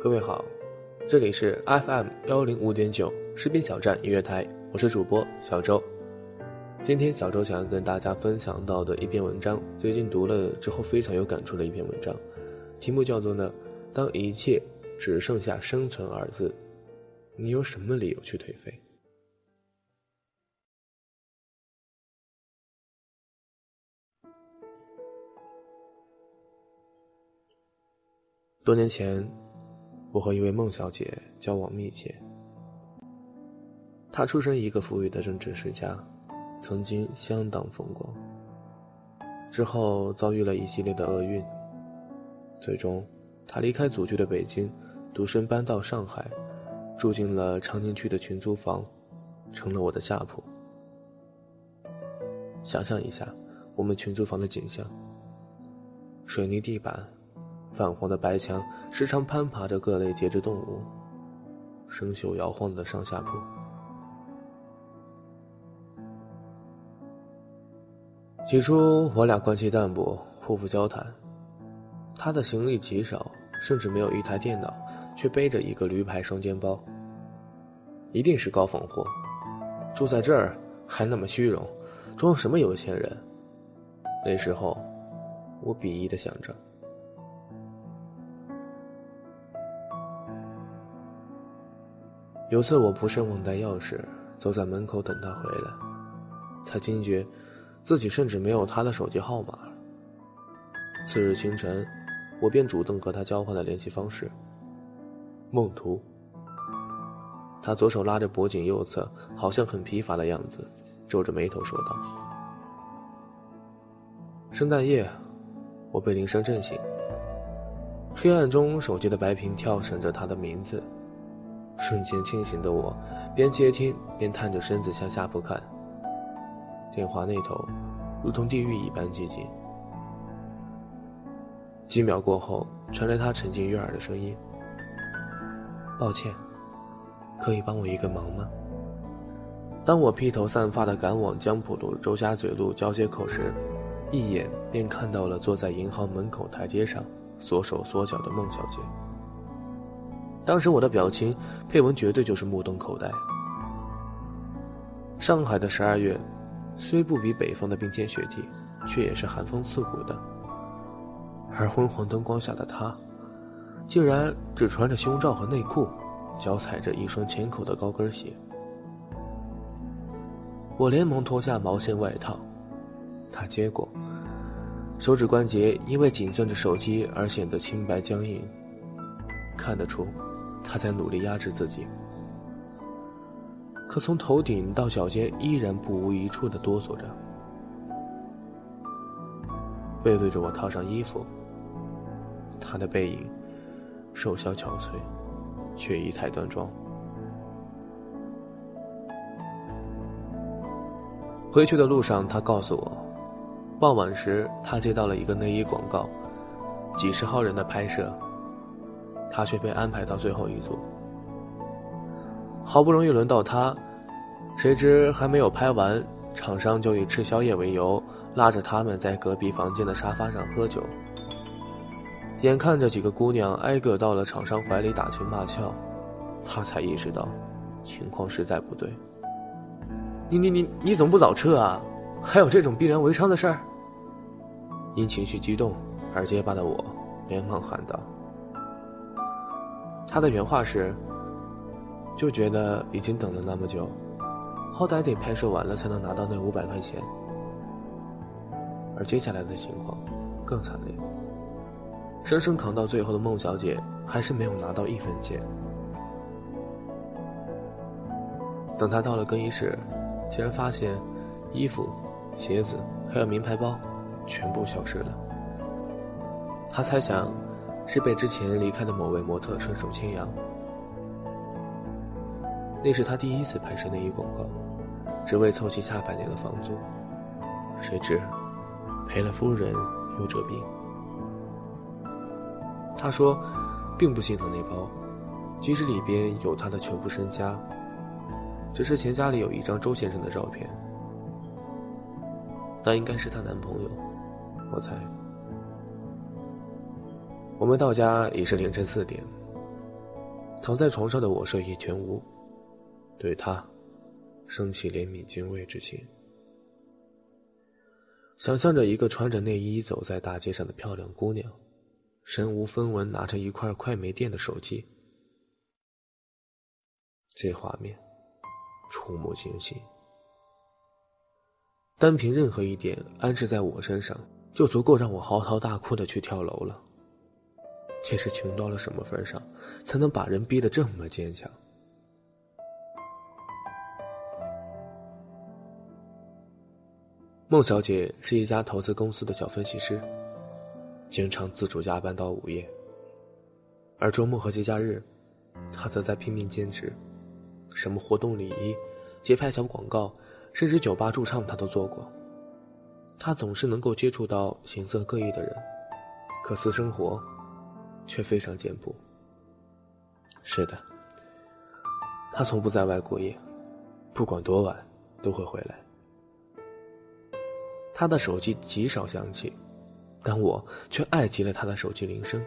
各位好，这里是 FM 幺零五点九士兵小站音乐台，我是主播小周。今天小周想要跟大家分享到的一篇文章，最近读了之后非常有感触的一篇文章，题目叫做呢，当一切只剩下生存二字，你有什么理由去颓废？多年前，我和一位孟小姐交往密切。她出身一个富裕的政治世家，曾经相当风光。之后遭遇了一系列的厄运，最终她离开祖居的北京，独身搬到上海，住进了长宁区的群租房，成了我的下铺。想象一下，我们群租房的景象：水泥地板。泛黄的白墙，时常攀爬着各类节肢动物，生锈摇晃的上下铺。起初我俩关系淡薄，互不交谈。他的行李极少，甚至没有一台电脑，却背着一个驴牌双肩包。一定是高仿货，住在这儿还那么虚荣，装什么有钱人？那时候，我鄙夷的想着。有次我不慎忘带钥匙，走在门口等他回来，才惊觉自己甚至没有他的手机号码。次日清晨，我便主动和他交换了联系方式。梦图。他左手拉着脖颈右侧，好像很疲乏的样子，皱着眉头说道：“圣诞夜，我被铃声震醒。黑暗中，手机的白屏跳闪着他的名字。”瞬间清醒的我，边接听边探着身子向下铺看。电话那头，如同地狱一般寂静。几秒过后，传来他沉静悦耳的声音：“抱歉，可以帮我一个忙吗？”当我披头散发的赶往江浦路周家嘴路交接口时，一眼便看到了坐在银行门口台阶上缩手缩脚的孟小姐。当时我的表情，佩文绝对就是目瞪口呆。上海的十二月，虽不比北方的冰天雪地，却也是寒风刺骨的。而昏黄灯光下的她，竟然只穿着胸罩和内裤，脚踩着一双浅口的高跟鞋。我连忙脱下毛线外套，她接过，手指关节因为紧攥着手机而显得青白僵硬，看得出。他在努力压制自己，可从头顶到脚尖依然不无一处的哆嗦着。背对着我套上衣服，他的背影瘦小憔悴，却仪态端庄。回去的路上，他告诉我，傍晚时他接到了一个内衣广告，几十号人的拍摄。他却被安排到最后一组，好不容易轮到他，谁知还没有拍完，厂商就以吃宵夜为由，拉着他们在隔壁房间的沙发上喝酒。眼看着几个姑娘挨个到了厂商怀里打情骂俏，他才意识到，情况实在不对。你你你你怎么不早撤啊？还有这种逼良为娼的事儿？因情绪激动而结巴的我连忙喊道。他的原话是：“就觉得已经等了那么久，好歹得拍摄完了才能拿到那五百块钱。”而接下来的情况更惨烈，生生扛到最后的孟小姐还是没有拿到一分钱。等她到了更衣室，竟然发现衣服、鞋子还有名牌包全部消失了。她猜想。是被之前离开的某位模特顺手牵羊。那是他第一次拍摄内衣广告，只为凑齐下半年的房租。谁知赔了夫人又折兵。他说，并不心疼那包，即使里边有他的全部身家，只是钱夹里有一张周先生的照片，那应该是她男朋友，我猜。我们到家已是凌晨四点。躺在床上的我睡意全无，对他升起怜悯敬畏之情。想象着一个穿着内衣走在大街上的漂亮姑娘，身无分文拿着一块快没电的手机，这画面触目惊心。单凭任何一点安置在我身上，就足够让我嚎啕大哭的去跳楼了。这是穷到了什么份上，才能把人逼得这么坚强？孟小姐是一家投资公司的小分析师，经常自主加班到午夜。而周末和节假日，她则在拼命兼职，什么活动礼仪、节拍小广告，甚至酒吧驻唱，她都做过。她总是能够接触到形色各异的人，可私生活。却非常简朴。是的，他从不在外过夜，不管多晚都会回来。他的手机极少响起，但我却爱极了他的手机铃声，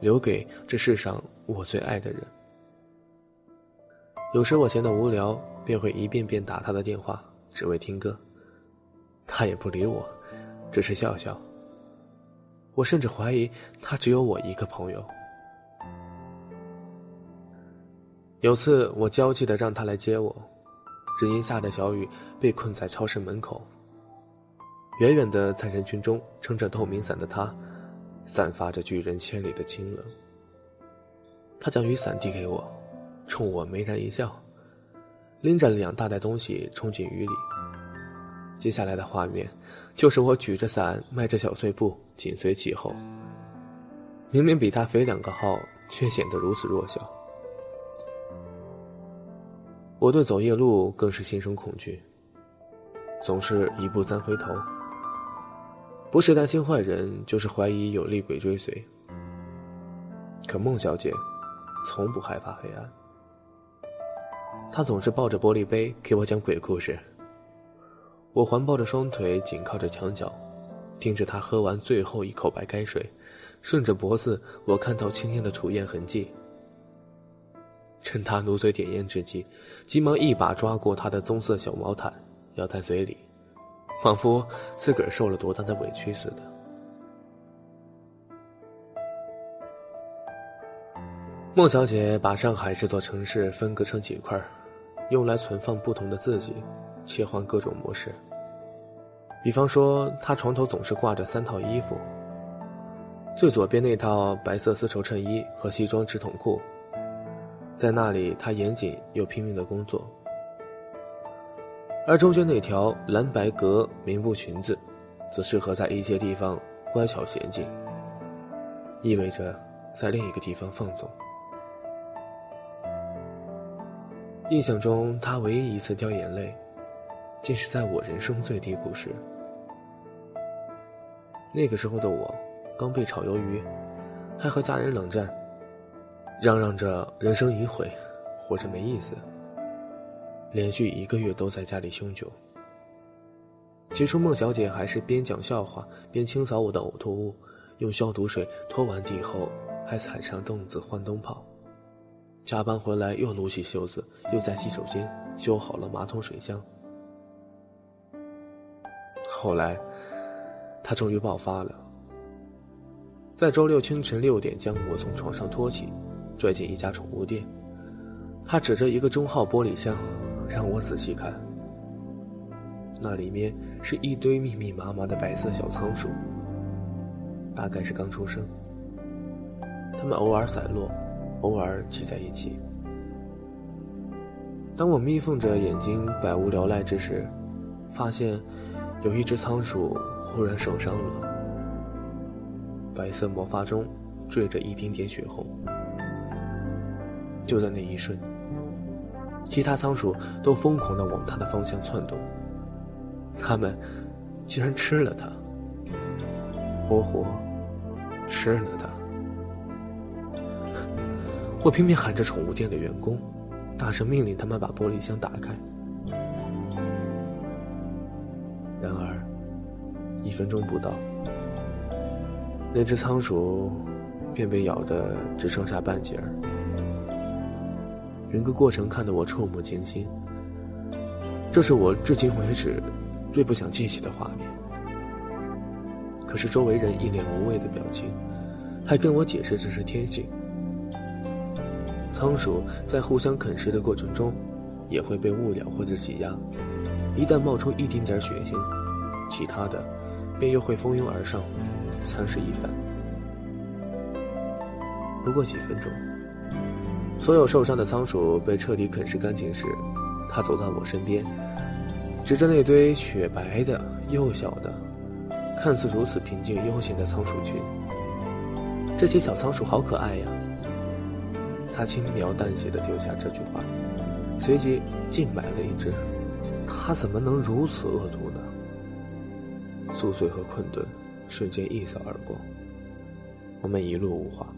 留给这世上我最爱的人。有时我闲得无聊，便会一遍遍打他的电话，只为听歌。他也不理我，只是笑笑。我甚至怀疑他只有我一个朋友。有次我焦急的让他来接我，只因下着小雨，被困在超市门口。远远的在人群中撑着透明伞的他，散发着拒人千里的清冷。他将雨伞递给我，冲我眉然一笑，拎着两大袋东西冲进雨里。接下来的画面。就是我举着伞，迈着小碎步，紧随其后。明明比他肥两个号，却显得如此弱小。我对走夜路更是心生恐惧，总是一步三回头。不是担心坏人，就是怀疑有厉鬼追随。可孟小姐，从不害怕黑暗。她总是抱着玻璃杯给我讲鬼故事。我环抱着双腿，紧靠着墙角，盯着他喝完最后一口白开水，顺着脖子，我看到青烟的吐烟痕迹。趁他努嘴点烟之际，急忙一把抓过他的棕色小毛毯，咬在嘴里，仿佛自个儿受了多大的委屈似的。孟小姐把上海这座城市分割成几块，用来存放不同的自己。切换各种模式。比方说，他床头总是挂着三套衣服。最左边那套白色丝绸衬衣和西装直筒裤，在那里他严谨又拼命的工作。而中间那条蓝白格棉布裙子，则适合在一些地方乖巧娴静，意味着在另一个地方放纵。印象中，他唯一一次掉眼泪。竟是在我人生最低谷时。那个时候的我，刚被炒鱿鱼，还和家人冷战，嚷嚷着人生已毁，活着没意思。连续一个月都在家里酗酒。起初，孟小姐还是边讲笑话边清扫我的呕吐物，用消毒水拖完地后，还踩上凳子换灯泡，加班回来又撸起袖子，又在洗手间修好了马桶水箱。后来，他终于爆发了，在周六清晨六点将我从床上拖起，拽进一家宠物店。他指着一个中号玻璃箱，让我仔细看。那里面是一堆密密麻麻的白色小仓鼠，大概是刚出生。它们偶尔散落，偶尔挤在一起。当我眯缝着眼睛百无聊赖之时，发现有一只仓鼠忽然受伤了，白色毛发中缀着一点点血红。就在那一瞬，其他仓鼠都疯狂地往它的方向窜动。他们竟然吃了它，活活吃了它！我拼命喊着宠物店的员工，大声命令他们把玻璃箱打开。分钟不到，那只仓鼠便被咬得只剩下半截儿。整个过程看得我触目惊心，这是我至今为止。最不想记起的画面。可是周围人一脸无畏的表情，还跟我解释这是天性。仓鼠在互相啃食的过程中，也会被误咬或者挤压，一旦冒出一丁点血腥，其他的便又会蜂拥而上，蚕食一番。不过几分钟，所有受伤的仓鼠被彻底啃食干净时，他走到我身边。指着那堆雪白的、幼小的、看似如此平静悠闲的仓鼠群，这些小仓鼠好可爱呀。他轻描淡写的丢下这句话，随即竟买了一只。他怎么能如此恶毒呢？宿醉和困顿瞬间一扫而光，我们一路无话。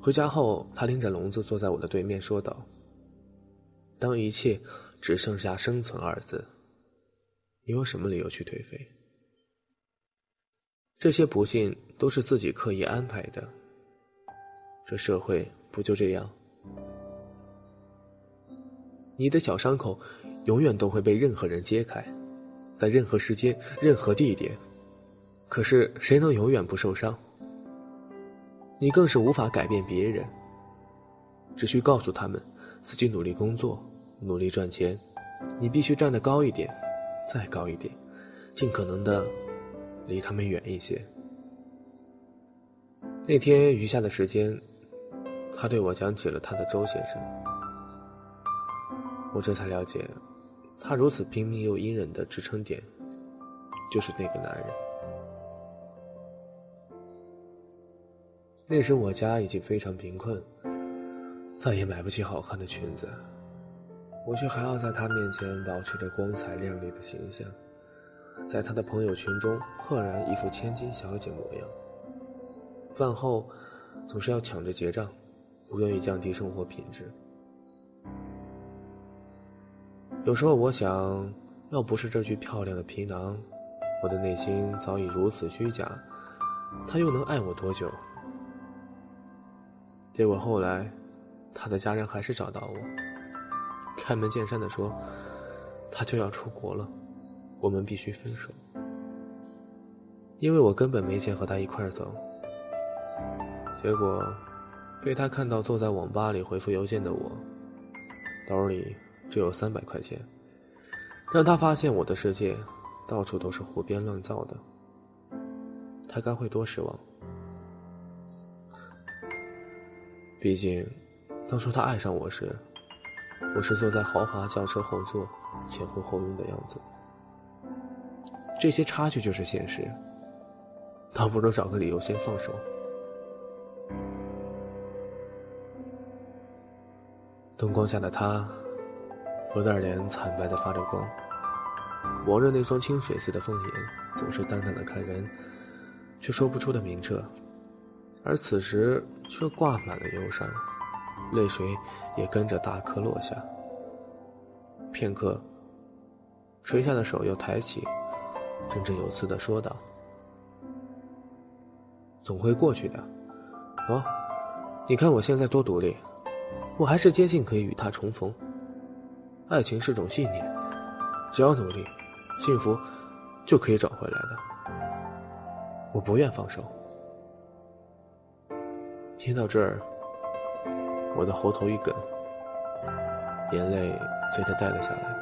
回家后，他拎着笼子坐在我的对面，说道。当一切只剩下生存二字，你有什么理由去颓废？这些不幸都是自己刻意安排的。这社会不就这样？你的小伤口永远都会被任何人揭开，在任何时间、任何地点。可是谁能永远不受伤？你更是无法改变别人，只需告诉他们自己努力工作。努力赚钱，你必须站得高一点，再高一点，尽可能的离他们远一些。那天余下的时间，他对我讲起了他的周先生。我这才了解，他如此拼命又隐忍的支撑点，就是那个男人。那时我家已经非常贫困，再也买不起好看的裙子。我却还要在他面前保持着光彩亮丽的形象，在他的朋友圈中赫然一副千金小姐模样。饭后总是要抢着结账，不愿意降低生活品质。有时候我想，要不是这具漂亮的皮囊，我的内心早已如此虚假，他又能爱我多久？结果后来，他的家人还是找到我。开门见山的说：“他就要出国了，我们必须分手。因为我根本没钱和他一块走。结果，被他看到坐在网吧里回复邮件的我，兜里只有三百块钱，让他发现我的世界到处都是胡编乱造的，他该会多失望。毕竟，当初他爱上我时。”我是坐在豪华轿车后座，前呼后拥的样子。这些差距就是现实，倒不如找个理由先放手。灯光下的他，有点脸惨白的发着光，望着那双清水似的凤眼，总是淡淡的看人，却说不出的明澈，而此时却挂满了忧伤。泪水也跟着大颗落下。片刻，垂下的手又抬起，振振有词的说道：“总会过去的，啊，你看我现在多独立，我还是坚信可以与他重逢。爱情是种信念，只要努力，幸福就可以找回来的。我不愿放手。听到这儿，我的喉头一梗，眼泪随着带了下来。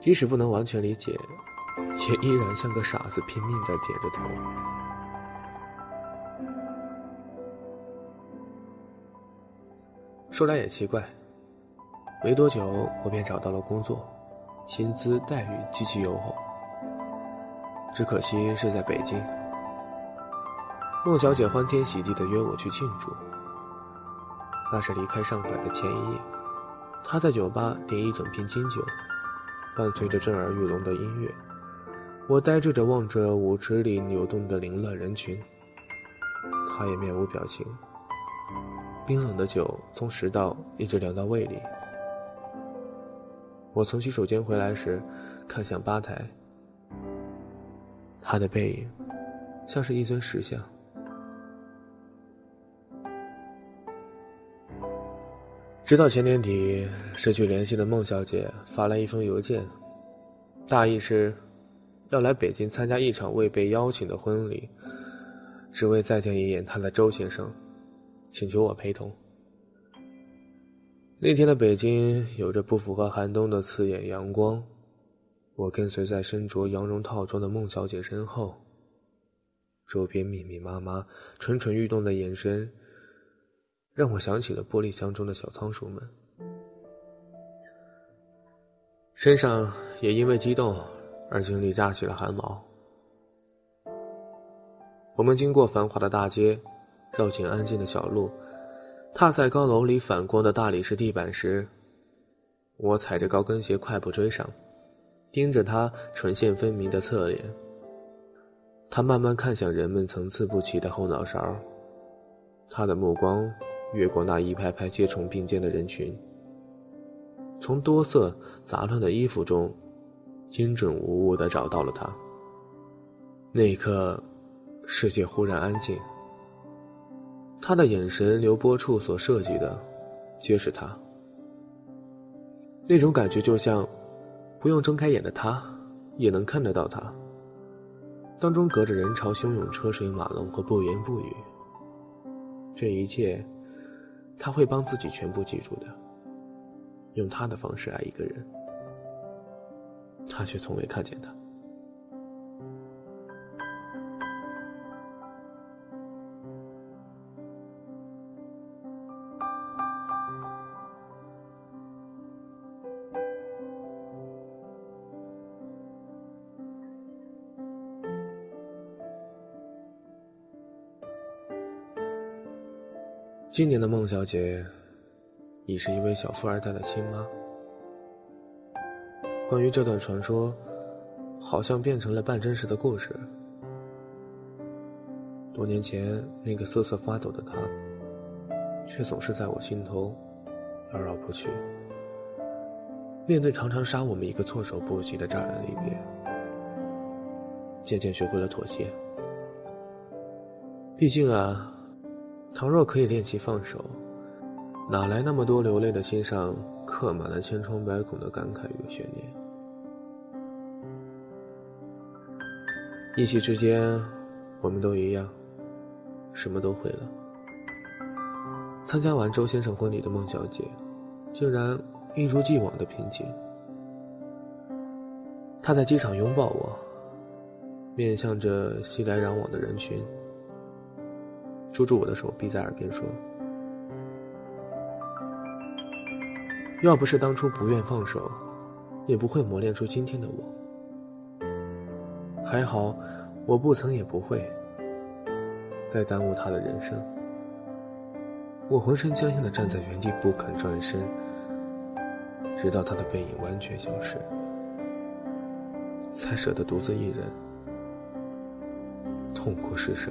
即使不能完全理解，也依然像个傻子，拼命在点着头。说来也奇怪，没多久我便找到了工作，薪资待遇极其优厚。只可惜是在北京。孟小姐欢天喜地的约我去庆祝。那是离开上海的前一夜，她在酒吧点一整瓶金酒，伴随着震耳欲聋的音乐，我呆滞着望着舞池里扭动的凌乱人群。她也面无表情。冰冷的酒从食道一直凉到胃里。我从洗手间回来时，看向吧台，他的背影像是一尊石像。直到前年底，失去联系的孟小姐发来一封邮件，大意是要来北京参加一场未被邀请的婚礼，只为再见一眼她的周先生。请求我陪同。那天的北京有着不符合寒冬的刺眼阳光，我跟随在身着羊绒套装的孟小姐身后。周边密密麻麻、蠢蠢欲动的眼神，让我想起了玻璃箱中的小仓鼠们，身上也因为激动而经历炸起了汗毛。我们经过繁华的大街。绕进安静的小路，踏在高楼里反光的大理石地板时，我踩着高跟鞋快步追上，盯着他唇线分明的侧脸。他慢慢看向人们层次不齐的后脑勺，他的目光越过那一排排接踵并肩的人群，从多色杂乱的衣服中，精准无误地找到了他。那一刻，世界忽然安静。他的眼神流波处所涉及的，皆是他。那种感觉就像，不用睁开眼的他，也能看得到他。当中隔着人潮汹涌、车水马龙和不言不语。这一切，他会帮自己全部记住的。用他的方式爱一个人，他却从未看见他。今年的孟小姐，已是一位小富二代的亲妈。关于这段传说，好像变成了半真实的故事。多年前，那个瑟瑟发抖的她，却总是在我心头绕绕不去。面对常常杀我们一个措手不及的乍然离别，渐渐学会了妥协。毕竟啊。倘若可以练习放手，哪来那么多流泪的心上刻满了千疮百孔的感慨与悬念？一夕之间，我们都一样，什么都会了。参加完周先生婚礼的孟小姐，竟然一如既往的平静。她在机场拥抱我，面向着熙来攘往的人群。捉住我的手臂，在耳边说：“要不是当初不愿放手，也不会磨练出今天的我。还好，我不曾也不会再耽误他的人生。我浑身僵硬的站在原地，不肯转身，直到他的背影完全消失，才舍得独自一人痛哭失声。”